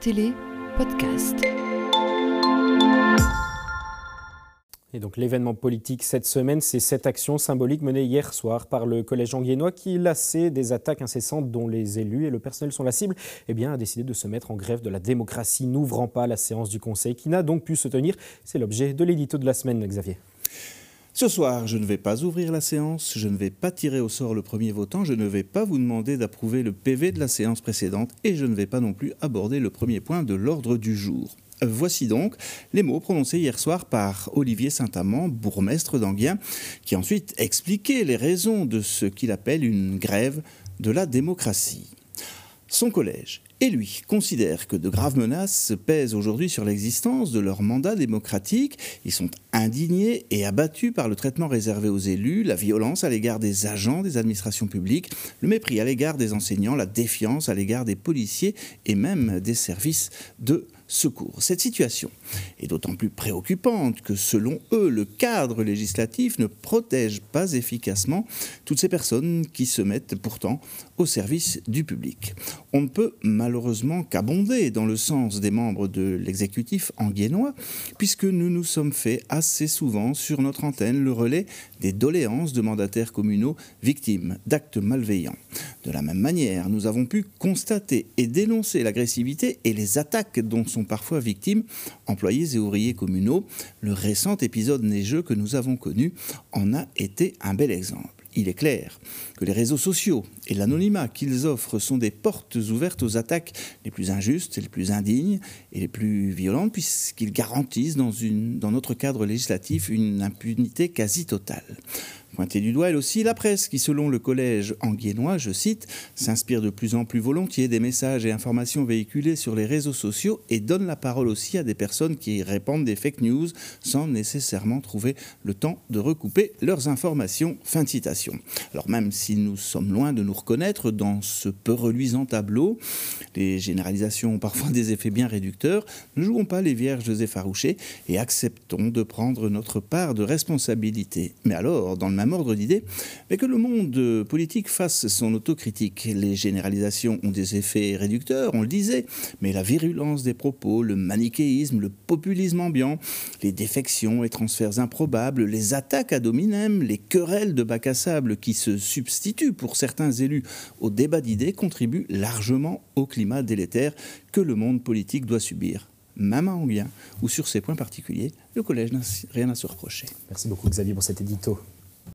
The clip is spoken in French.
Télé, podcast. Et donc l'événement politique cette semaine, c'est cette action symbolique menée hier soir par le collège anguiennois qui, lassé des attaques incessantes dont les élus et le personnel sont la cible, eh a décidé de se mettre en grève de la démocratie, n'ouvrant pas la séance du Conseil qui n'a donc pu se tenir. C'est l'objet de l'édito de la semaine, Xavier. Ce soir, je ne vais pas ouvrir la séance, je ne vais pas tirer au sort le premier votant, je ne vais pas vous demander d'approuver le PV de la séance précédente et je ne vais pas non plus aborder le premier point de l'ordre du jour. Voici donc les mots prononcés hier soir par Olivier Saint-Amand, bourgmestre d'Anguien, qui ensuite expliquait les raisons de ce qu'il appelle une grève de la démocratie. Son collège et lui considère que de graves menaces pèsent aujourd'hui sur l'existence de leur mandat démocratique. Ils sont indignés et abattus par le traitement réservé aux élus, la violence à l'égard des agents des administrations publiques, le mépris à l'égard des enseignants, la défiance à l'égard des policiers et même des services de secours. Cette situation est d'autant plus préoccupante que, selon eux, le cadre législatif ne protège pas efficacement toutes ces personnes qui se mettent pourtant au service du public. On ne peut malheureusement qu'abonder dans le sens des membres de l'exécutif anguiennois, puisque nous nous sommes fait assez souvent sur notre antenne le relais des doléances de mandataires communaux victimes d'actes malveillants. De la même manière, nous avons pu constater et dénoncer l'agressivité et les attaques dont sont parfois victimes employés et ouvriers communaux. Le récent épisode neigeux que nous avons connu en a été un bel exemple. Il est clair que les réseaux sociaux et l'anonymat qu'ils offrent sont des portes ouvertes aux attaques les plus injustes, les plus indignes et les plus violentes, puisqu'ils garantissent dans, notre cadre législatif une impunité quasi totale. Pointer du doigt, elle aussi, la presse, qui, selon le collège anguiennois, je cite, s'inspire de plus en plus volontiers des messages et informations véhiculés sur les réseaux sociaux et donne la parole aussi à des personnes qui répandent des fake news sans nécessairement trouver le temps de recouper leurs informations. Fin de citation. Alors même si nous sommes loin de nous reconnaître dans ce peu reluisant tableau, les généralisations ont parfois des effets bien réducteurs, ne jouons pas les vierges effarouchées et acceptons de prendre notre part de responsabilité. Mais alors, dans le même ordre d'idée, mais que le monde politique fasse son autocritique. Les généralisations ont des effets réducteurs, on le disait, mais la virulence des propos, le manichéisme, le populisme ambiant, les défections et transferts improbables, les attaques à dominem, les querelles de bac à sable qui se substituent pour certains élus au débat d'idées contribuent largement au climat délétère que le monde politique doit subir même à Anguien, où sur ces points particuliers, le collège n'a rien à se reprocher. Merci beaucoup Xavier pour cet édito.